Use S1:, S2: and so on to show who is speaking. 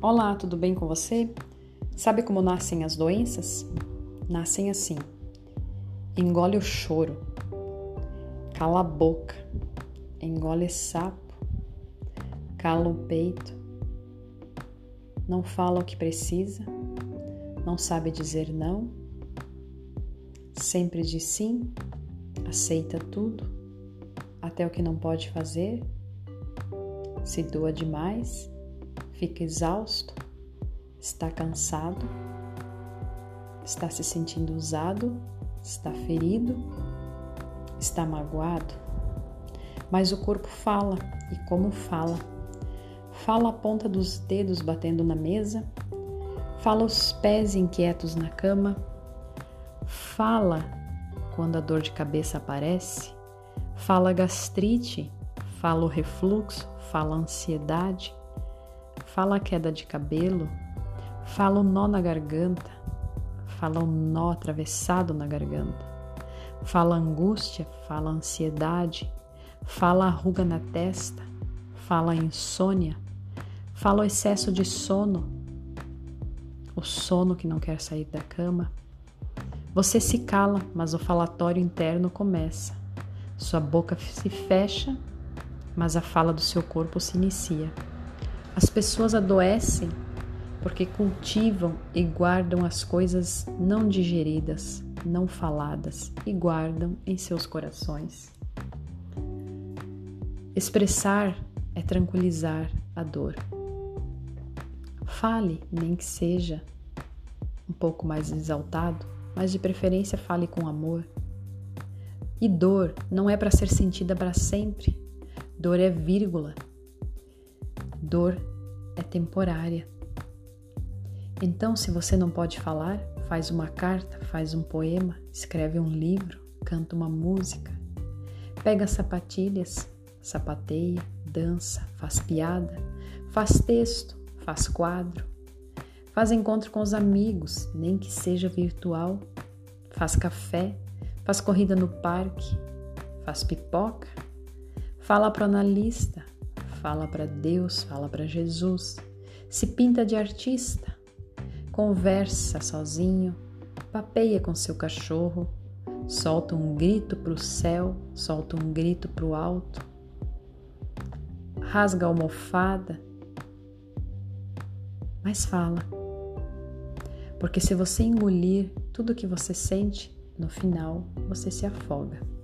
S1: Olá, tudo bem com você? Sabe como nascem as doenças? Nascem assim: engole o choro, cala a boca, engole sapo, cala o peito, não fala o que precisa, não sabe dizer não, sempre diz sim, aceita tudo, até o que não pode fazer, se doa demais fica exausto, está cansado, está se sentindo usado, está ferido, está magoado. Mas o corpo fala, e como fala? Fala a ponta dos dedos batendo na mesa, fala os pés inquietos na cama, fala quando a dor de cabeça aparece, fala gastrite, fala o refluxo, fala a ansiedade, fala a queda de cabelo, fala o nó na garganta, fala o nó atravessado na garganta, fala angústia, fala ansiedade, fala a ruga na testa, fala a insônia, fala o excesso de sono, o sono que não quer sair da cama. Você se cala, mas o falatório interno começa. Sua boca se fecha, mas a fala do seu corpo se inicia. As pessoas adoecem porque cultivam e guardam as coisas não digeridas, não faladas e guardam em seus corações. Expressar é tranquilizar a dor. Fale, nem que seja um pouco mais exaltado, mas de preferência fale com amor. E dor não é para ser sentida para sempre. Dor é vírgula, Dor é temporária. Então, se você não pode falar, faz uma carta, faz um poema, escreve um livro, canta uma música, pega sapatilhas, sapateia, dança, faz piada, faz texto, faz quadro, faz encontro com os amigos, nem que seja virtual, faz café, faz corrida no parque, faz pipoca, fala para o analista, fala para Deus, fala para Jesus, se pinta de artista, conversa sozinho, papeia com seu cachorro, solta um grito para o céu, solta um grito para o alto, rasga a almofada, mas fala. Porque se você engolir tudo que você sente, no final você se afoga.